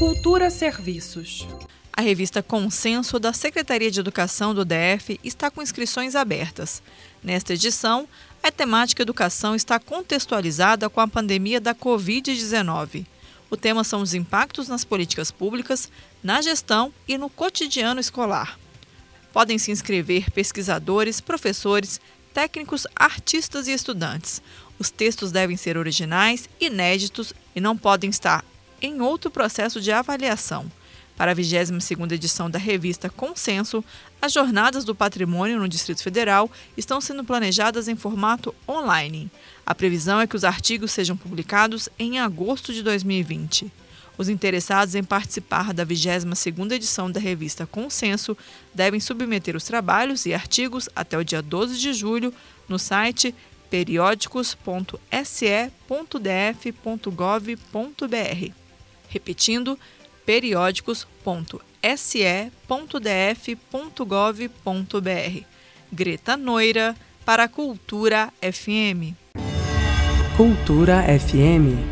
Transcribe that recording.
Cultura Serviços. A revista Consenso da Secretaria de Educação do DF está com inscrições abertas. Nesta edição, a temática educação está contextualizada com a pandemia da Covid-19. O tema são os impactos nas políticas públicas, na gestão e no cotidiano escolar. Podem se inscrever pesquisadores, professores, técnicos, artistas e estudantes. Os textos devem ser originais, inéditos e não podem estar em outro processo de avaliação. Para a 22ª edição da revista Consenso, as Jornadas do Patrimônio no Distrito Federal estão sendo planejadas em formato online. A previsão é que os artigos sejam publicados em agosto de 2020. Os interessados em participar da 22ª edição da revista Consenso devem submeter os trabalhos e artigos até o dia 12 de julho no site periódicos.se.df.gov.br. Repetindo, periódicos.se.df.gov.br. Greta Noira, para a Cultura FM. Cultura FM.